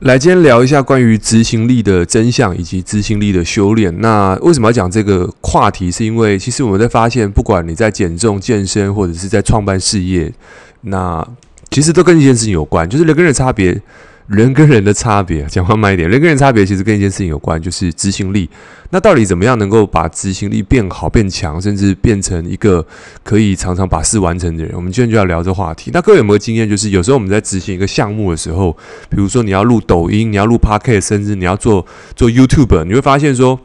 来，今天聊一下关于执行力的真相以及执行力的修炼。那为什么要讲这个话题？是因为其实我们在发现，不管你在减重、健身，或者是在创办事业，那其实都跟一件事情有关，就是人跟人差别。人跟人的差别，讲话慢一点。人跟人差别其实跟一件事情有关，就是执行力。那到底怎么样能够把执行力变好、变强，甚至变成一个可以常常把事完成的人？我们今天就要聊这话题。那各位有没有经验？就是有时候我们在执行一个项目的时候，比如说你要录抖音，你要录 Podcast，甚至你要做做 YouTube，你会发现说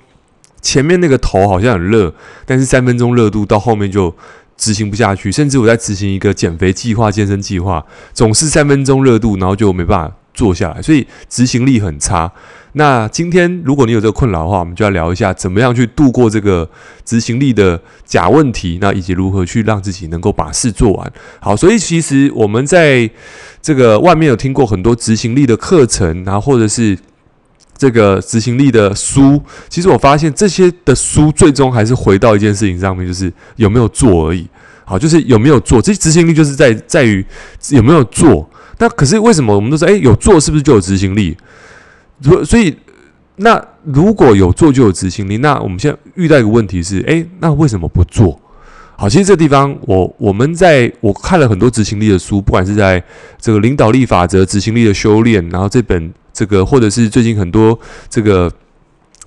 前面那个头好像很热，但是三分钟热度到后面就执行不下去。甚至我在执行一个减肥计划、健身计划，总是三分钟热度，然后就没办法。做下来，所以执行力很差。那今天如果你有这个困扰的话，我们就要聊一下怎么样去度过这个执行力的假问题，那以及如何去让自己能够把事做完。好，所以其实我们在这个外面有听过很多执行力的课程，然后或者是这个执行力的书。其实我发现这些的书最终还是回到一件事情上面，就是有没有做而已。好，就是有没有做，这执行力就是在在于有没有做。那可是为什么我们都说，诶，有做是不是就有执行力？所所以，那如果有做就有执行力，那我们现在遇到一个问题是，诶，那为什么不做？好，其实这地方我我们在我看了很多执行力的书，不管是在这个领导力法则、执行力的修炼，然后这本这个，或者是最近很多这个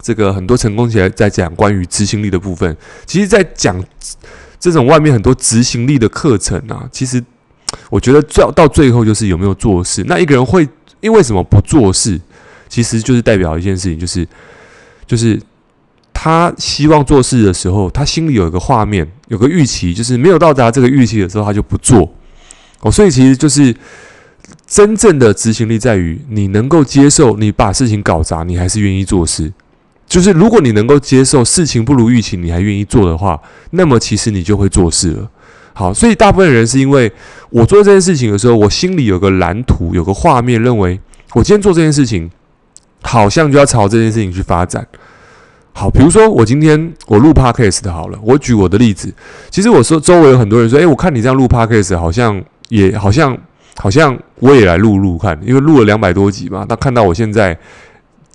这个很多成功起来在讲关于执行力的部分，其实，在讲这种外面很多执行力的课程啊，其实。我觉得最到最后就是有没有做事。那一个人会因为什么不做事，其实就是代表一件事情，就是就是他希望做事的时候，他心里有一个画面，有个预期，就是没有到达这个预期的时候，他就不做。哦，所以其实就是真正的执行力在于你能够接受你把事情搞砸，你还是愿意做事。就是如果你能够接受事情不如预期，你还愿意做的话，那么其实你就会做事了。好，所以大部分人是因为我做这件事情的时候，我心里有个蓝图，有个画面，认为我今天做这件事情，好像就要朝这件事情去发展。好，比如说我今天我录 Podcast 的好了，我举我的例子，其实我说周围有很多人说，诶，我看你这样录 Podcast，好像也好像好像我也来录录看，因为录了两百多集嘛，那看到我现在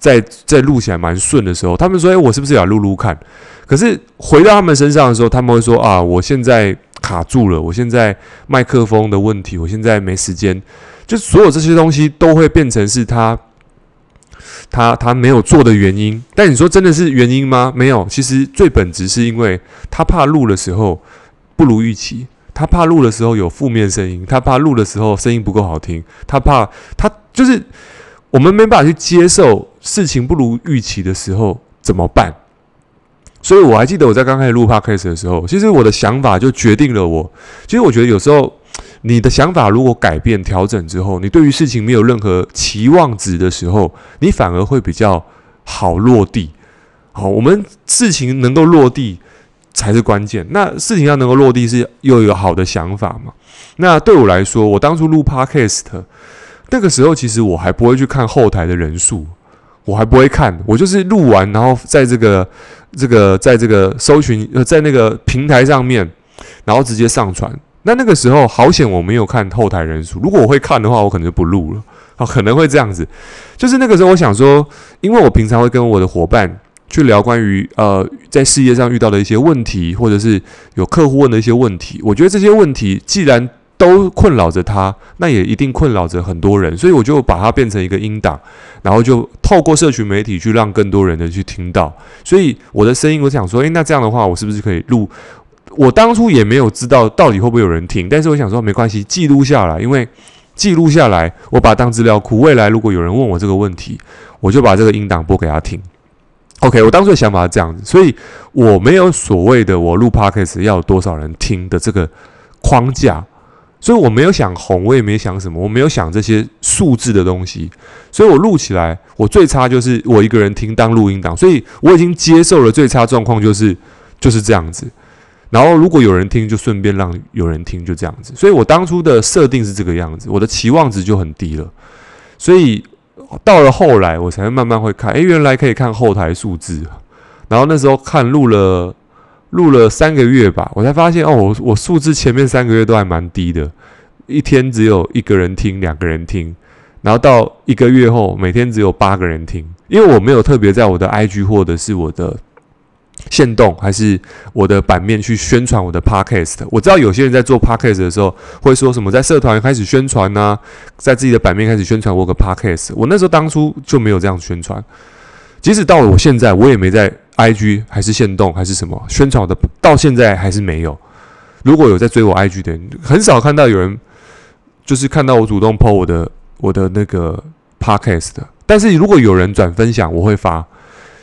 在在录起来蛮顺的时候，他们说，哎，我是不是也来录录看？可是回到他们身上的时候，他们会说啊，我现在。卡住了，我现在麦克风的问题，我现在没时间，就所有这些东西都会变成是他，他他没有做的原因。但你说真的是原因吗？没有，其实最本质是因为他怕录的时候不如预期，他怕录的时候有负面声音，他怕录的时候声音不够好听，他怕他就是我们没办法去接受事情不如预期的时候怎么办？所以我还记得我在刚开始录 Podcast 的时候，其实我的想法就决定了我。其实我觉得有时候你的想法如果改变、调整之后，你对于事情没有任何期望值的时候，你反而会比较好落地。好，我们事情能够落地才是关键。那事情要能够落地，是又有好的想法嘛？那对我来说，我当初录 Podcast 那个时候，其实我还不会去看后台的人数。我还不会看，我就是录完，然后在这个这个在这个搜寻呃，在那个平台上面，然后直接上传。那那个时候好险我没有看后台人数，如果我会看的话，我可能就不录了。啊，可能会这样子。就是那个时候，我想说，因为我平常会跟我的伙伴去聊关于呃在事业上遇到的一些问题，或者是有客户问的一些问题。我觉得这些问题既然都困扰着他，那也一定困扰着很多人，所以我就把它变成一个音档，然后就透过社群媒体去让更多人的去听到。所以我的声音，我想说，诶，那这样的话，我是不是可以录？我当初也没有知道到底会不会有人听，但是我想说，没关系，记录下来，因为记录下来，我把当资料库，未来如果有人问我这个问题，我就把这个音档播给他听。OK，我当初的想法是这样子，所以我没有所谓的我录 Podcast 要多少人听的这个框架。所以我没有想红，我也没想什么，我没有想这些数字的东西。所以我录起来，我最差就是我一个人听当录音档。所以我已经接受了最差状况，就是就是这样子。然后如果有人听，就顺便让有人听，就这样子。所以我当初的设定是这个样子，我的期望值就很低了。所以到了后来，我才慢慢会看，诶，原来可以看后台数字。然后那时候看录了。录了三个月吧，我才发现哦，我我数字前面三个月都还蛮低的，一天只有一个人听，两个人听，然后到一个月后，每天只有八个人听，因为我没有特别在我的 IG 或者是我的线动，还是我的版面去宣传我的 Podcast。我知道有些人在做 Podcast 的时候会说什么，在社团开始宣传呢、啊，在自己的版面开始宣传我个 Podcast。我那时候当初就没有这样宣传，即使到了我现在，我也没在 IG 还是限动还是什么宣传的，到现在还是没有。如果有在追我 IG 的人，很少看到有人就是看到我主动 po 我的。我的那个 podcast 的，但是如果有人转分享，我会发。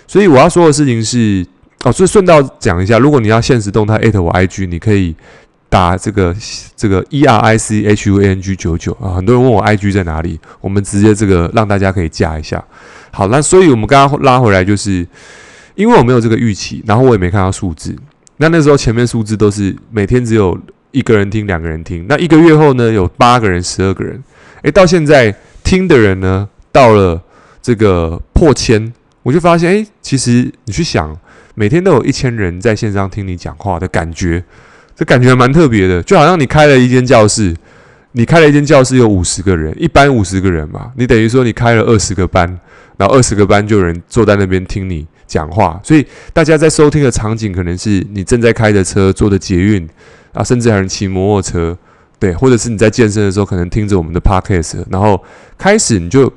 所以我要说的事情是，哦，所以顺道讲一下，如果你要限时动态艾特我 IG，你可以打这个这个 E R I C H U A N G 九九啊。很多人问我 IG 在哪里，我们直接这个让大家可以加一下。好，那所以我们刚刚拉回来，就是因为我没有这个预期，然后我也没看到数字。那那时候前面数字都是每天只有一个人听，两个人听。那一个月后呢，有八个人，十二个人。诶，到现在听的人呢，到了这个破千，我就发现，诶，其实你去想，每天都有一千人在线上听你讲话的感觉，这感觉蛮特别的，就好像你开了一间教室，你开了一间教室有五十个人，一班五十个人嘛，你等于说你开了二十个班，然后二十个班就有人坐在那边听你讲话，所以大家在收听的场景可能是你正在开着车，坐的捷运啊，甚至还有人骑摩托车。对，或者是你在健身的时候，可能听着我们的 podcast，然后开始你就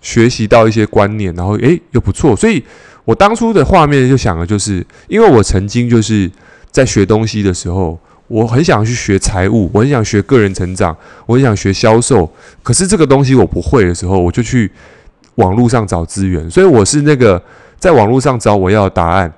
学习到一些观念，然后诶又不错。所以我当初的画面就想的就是，因为我曾经就是在学东西的时候，我很想去学财务，我很想学个人成长，我很想学销售。可是这个东西我不会的时候，我就去网络上找资源。所以我是那个在网络上找我要的答案。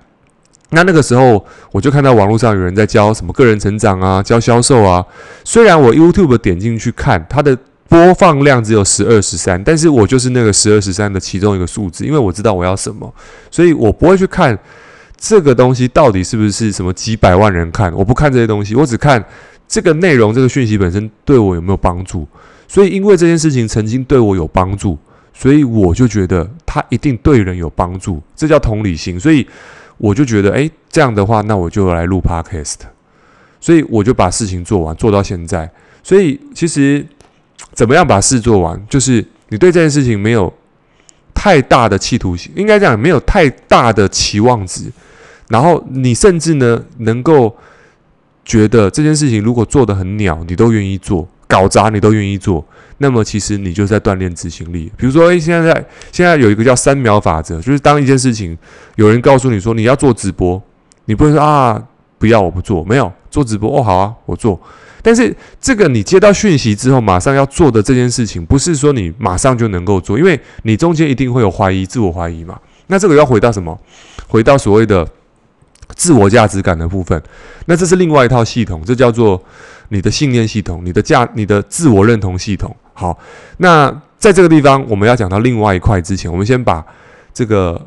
那那个时候，我就看到网络上有人在教什么个人成长啊，教销售啊。虽然我 YouTube 点进去看，它的播放量只有十二十三，但是我就是那个十二十三的其中一个数字，因为我知道我要什么，所以我不会去看这个东西到底是不是什么几百万人看，我不看这些东西，我只看这个内容，这个讯息本身对我有没有帮助。所以因为这件事情曾经对我有帮助，所以我就觉得它一定对人有帮助，这叫同理心。所以。我就觉得，诶，这样的话，那我就来录 Podcast，所以我就把事情做完，做到现在。所以其实怎么样把事做完，就是你对这件事情没有太大的企图心，应该这样，没有太大的期望值，然后你甚至呢能够觉得这件事情如果做得很鸟，你都愿意做，搞砸你都愿意做。那么其实你就在锻炼执行力。比如说，诶，现在现在有一个叫三秒法则，就是当一件事情有人告诉你说你要做直播，你不会说啊，不要，我不做，没有做直播哦，好啊，我做。但是这个你接到讯息之后马上要做的这件事情，不是说你马上就能够做，因为你中间一定会有怀疑、自我怀疑嘛。那这个要回到什么？回到所谓的自我价值感的部分。那这是另外一套系统，这叫做你的信念系统，你的价、你的自我认同系统。好，那在这个地方，我们要讲到另外一块之前，我们先把这个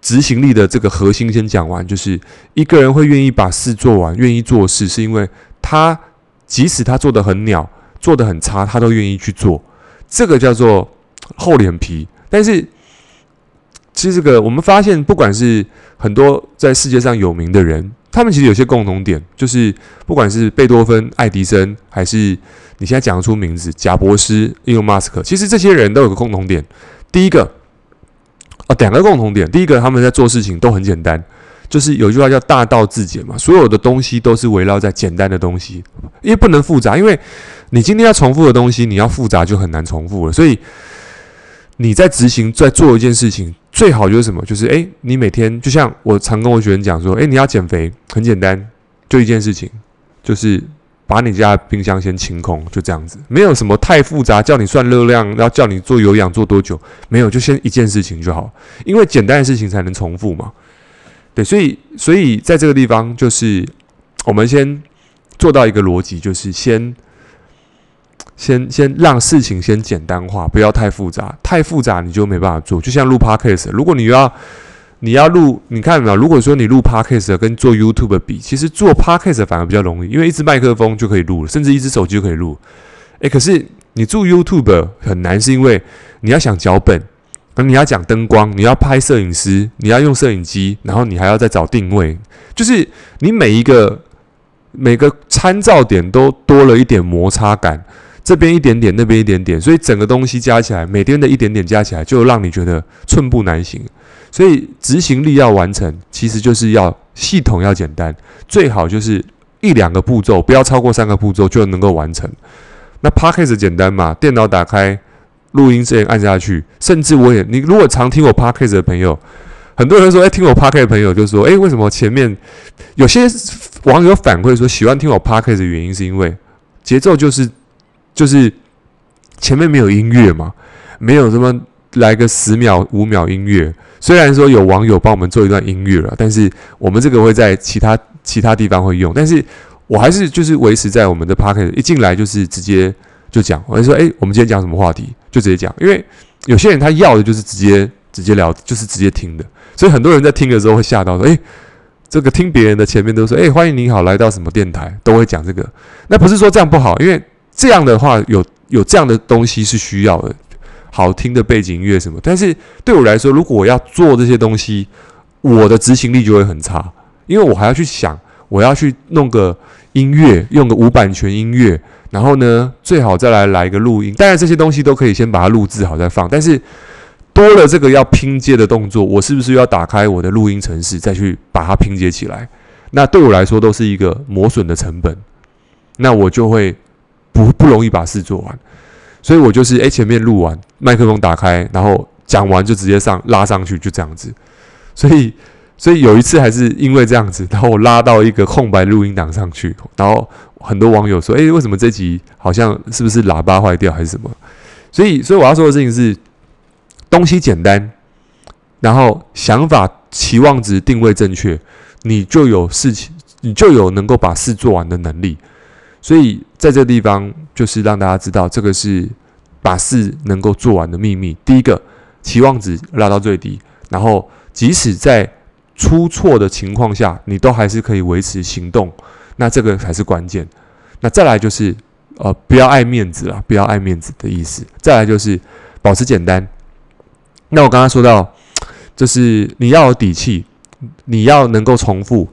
执行力的这个核心先讲完。就是一个人会愿意把事做完，愿意做事，是因为他即使他做得很鸟，做得很差，他都愿意去做。这个叫做厚脸皮。但是，其实这个我们发现，不管是很多在世界上有名的人。他们其实有些共同点，就是不管是贝多芬、爱迪生，还是你现在讲得出名字贾伯斯、伊隆马斯克，其实这些人都有个共同点。第一个，哦，两个共同点。第一个，他们在做事情都很简单，就是有句话叫“大道至简”嘛，所有的东西都是围绕在简单的东西，因为不能复杂，因为你今天要重复的东西，你要复杂就很难重复了，所以。你在执行，在做一件事情，最好就是什么？就是诶，你每天就像我常跟我学生讲说，诶，你要减肥，很简单，就一件事情，就是把你家冰箱先清空，就这样子，没有什么太复杂，叫你算热量，要叫你做有氧做多久，没有，就先一件事情就好，因为简单的事情才能重复嘛。对，所以，所以在这个地方，就是我们先做到一个逻辑，就是先。先先让事情先简单化，不要太复杂，太复杂你就没办法做。就像录 Podcast，如果你要你要录，你看有没有？如果说你录 Podcast 跟做 YouTube 比，其实做 Podcast 反而比较容易，因为一支麦克风就可以录了，甚至一支手机就可以录。诶，可是你做 YouTube 很难，是因为你要想脚本，那你要讲灯光，你要拍摄影师，你要用摄影机，然后你还要再找定位，就是你每一个每个参照点都多了一点摩擦感。这边一点点，那边一点点，所以整个东西加起来，每天的一点点加起来，就让你觉得寸步难行。所以执行力要完成，其实就是要系统要简单，最好就是一两个步骤，不要超过三个步骤就能够完成。那 p a c k a g e 简单嘛？电脑打开，录音键按下去，甚至我也，你如果常听我 p a c k a g e 的朋友，很多人说，哎，听我 Podcast 的朋友就说，哎，为什么前面有些网友反馈说喜欢听我 Podcast 的原因，是因为节奏就是就是前面没有音乐嘛，没有什么来个十秒五秒音乐。虽然说有网友帮我们做一段音乐了，但是我们这个会在其他其他地方会用。但是我还是就是维持在我们的 podcast 一进来就是直接就讲，我就说，诶，我们今天讲什么话题，就直接讲。因为有些人他要的就是直接直接聊，就是直接听的。所以很多人在听的时候会吓到说，诶，这个听别人的前面都说，诶，欢迎你好来到什么电台，都会讲这个。那不是说这样不好，因为这样的话有有这样的东西是需要的。好听的背景音乐什么，但是对我来说，如果我要做这些东西，我的执行力就会很差，因为我还要去想，我要去弄个音乐，用个无版权音乐，然后呢，最好再来来一个录音。当然这些东西都可以先把它录制好再放，但是多了这个要拼接的动作，我是不是要打开我的录音程式再去把它拼接起来？那对我来说都是一个磨损的成本，那我就会不不容易把事做完。所以我就是诶，前面录完，麦克风打开，然后讲完就直接上拉上去，就这样子。所以，所以有一次还是因为这样子，然后我拉到一个空白录音档上去，然后很多网友说：“诶，为什么这集好像是不是喇叭坏掉还是什么？”所以，所以我要说的事情是，东西简单，然后想法、期望值定位正确，你就有事情，你就有能够把事做完的能力。所以在这个地方，就是让大家知道，这个是把事能够做完的秘密。第一个，期望值拉到最低，然后即使在出错的情况下，你都还是可以维持行动。那这个才是关键。那再来就是，呃，不要爱面子了，不要爱面子的意思。再来就是保持简单。那我刚刚说到，就是你要有底气，你要能够重复。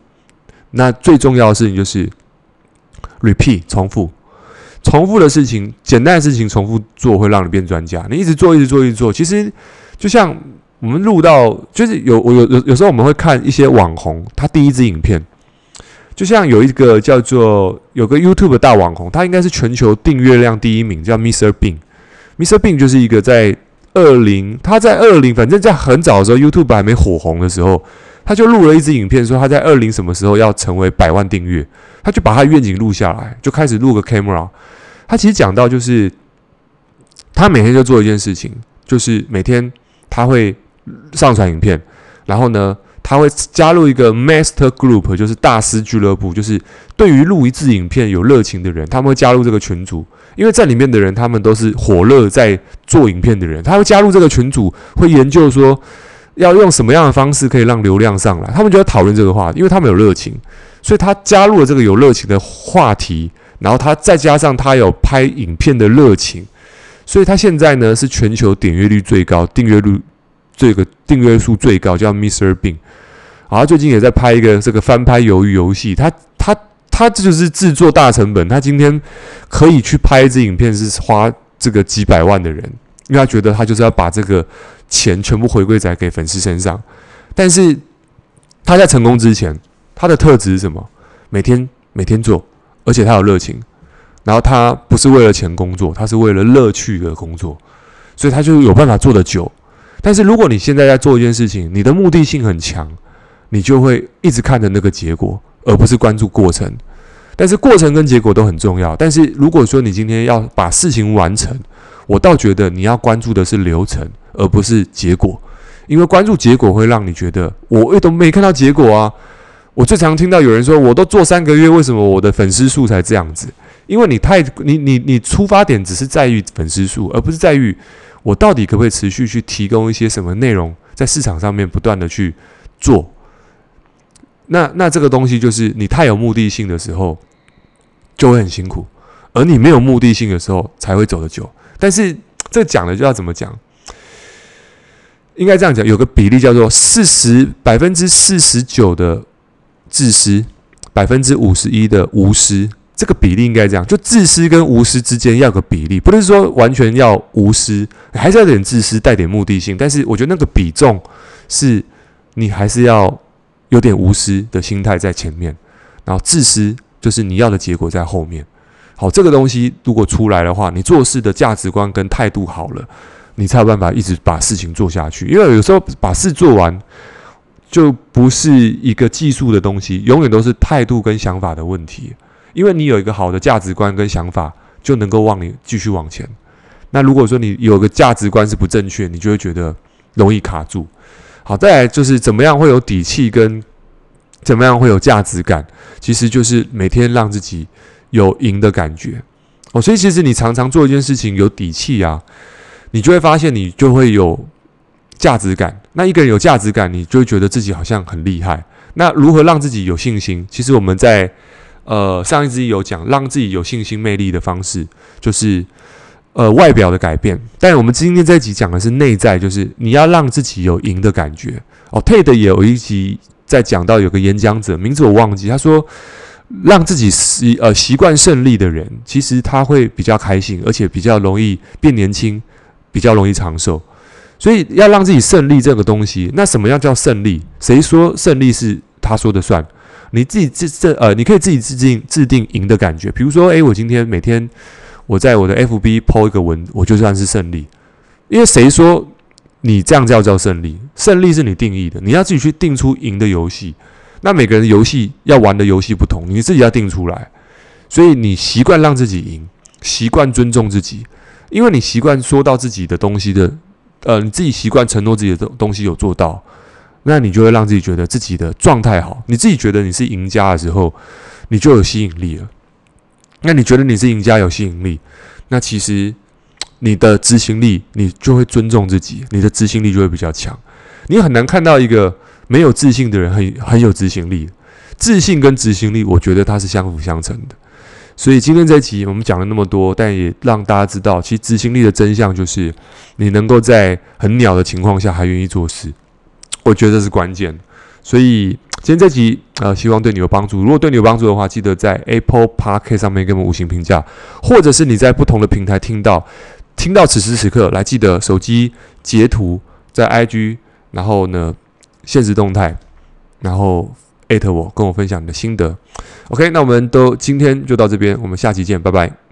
那最重要的事情就是。Repeat 重复，重复的事情，简单的事情重复做会让你变专家。你一直做，一直做，一直做。其实就像我们录到，就是有我有有有时候我们会看一些网红，他第一支影片，就像有一个叫做有个 YouTube 大网红，他应该是全球订阅量第一名，叫 Mr. Bean。Mr. Bean 就是一个在二零，他在二零，反正在很早的时候，YouTube 还没火红的时候。他就录了一支影片，说他在二零什么时候要成为百万订阅，他就把他愿景录下来，就开始录个 camera。他其实讲到就是，他每天就做一件事情，就是每天他会上传影片，然后呢，他会加入一个 master group，就是大师俱乐部，就是对于录一次影片有热情的人，他们会加入这个群组，因为在里面的人他们都是火热在做影片的人，他会加入这个群组，会研究说。要用什么样的方式可以让流量上来？他们就要讨论这个话题，因为他们有热情，所以他加入了这个有热情的话题，然后他再加上他有拍影片的热情，所以他现在呢是全球点阅率最高、订阅率这个订阅数最高，叫 Mr. Bean。啊，最近也在拍一个这个翻拍鱿鱼游戏，他他他这就是制作大成本，他今天可以去拍一支影片是花这个几百万的人，因为他觉得他就是要把这个。钱全部回归在给粉丝身上，但是他在成功之前，他的特质是什么？每天每天做，而且他有热情，然后他不是为了钱工作，他是为了乐趣而工作，所以他就有办法做得久。但是如果你现在在做一件事情，你的目的性很强，你就会一直看着那个结果，而不是关注过程。但是过程跟结果都很重要。但是如果说你今天要把事情完成，我倒觉得你要关注的是流程。而不是结果，因为关注结果会让你觉得我也都没看到结果啊。我最常听到有人说，我都做三个月，为什么我的粉丝数才这样子？因为你太你你你出发点只是在于粉丝数，而不是在于我到底可不可以持续去提供一些什么内容，在市场上面不断的去做。那那这个东西就是你太有目的性的时候就会很辛苦，而你没有目的性的时候才会走得久。但是这讲的就要怎么讲？应该这样讲，有个比例叫做四十百分之四十九的自私，百分之五十一的无私。这个比例应该这样，就自私跟无私之间要个比例，不是说完全要无私，还是要点自私，带点目的性。但是我觉得那个比重是，你还是要有点无私的心态在前面，然后自私就是你要的结果在后面。好，这个东西如果出来的话，你做事的价值观跟态度好了，你才有办法一直把事情做下去。因为有时候把事做完，就不是一个技术的东西，永远都是态度跟想法的问题。因为你有一个好的价值观跟想法，就能够往你继续往前。那如果说你有个价值观是不正确，你就会觉得容易卡住。好，再来就是怎么样会有底气跟怎么样会有价值感，其实就是每天让自己有赢的感觉哦。所以其实你常常做一件事情有底气啊，你就会发现你就会有价值感。那一个人有价值感，你就会觉得自己好像很厉害。那如何让自己有信心？其实我们在呃，上一集有讲，让自己有信心、魅力的方式，就是呃外表的改变。但我们今天这一集讲的是内在，就是你要让自己有赢的感觉。哦，TED 也有一集在讲到有个演讲者，名字我忘记，他说让自己习呃习惯胜利的人，其实他会比较开心，而且比较容易变年轻，比较容易长寿。所以要让自己胜利这个东西，那什么样叫胜利？谁说胜利是他说的算？你自己自这呃，你可以自己制定制定赢的感觉。比如说，诶，我今天每天我在我的 FB po 一个文，我就算是胜利。因为谁说你这样叫叫胜利？胜利是你定义的，你要自己去定出赢的游戏。那每个人游戏要玩的游戏不同，你自己要定出来。所以你习惯让自己赢，习惯尊重自己，因为你习惯说到自己的东西的，呃，你自己习惯承诺自己的东东西有做到。那你就会让自己觉得自己的状态好，你自己觉得你是赢家的时候，你就有吸引力了。那你觉得你是赢家有吸引力，那其实你的执行力，你就会尊重自己，你的执行力就会比较强。你很难看到一个没有自信的人很很有执行力，自信跟执行力，我觉得它是相辅相成的。所以今天这集我们讲了那么多，但也让大家知道，其实执行力的真相就是你能够在很鸟的情况下还愿意做事。我觉得这是关键，所以今天这集呃，希望对你有帮助。如果对你有帮助的话，记得在 Apple Podcast 上面给我们五星评价，或者是你在不同的平台听到，听到此时此刻来记得手机截图在 IG，然后呢，限时动态，然后艾特我，跟我分享你的心得。OK，那我们都今天就到这边，我们下期见，拜拜。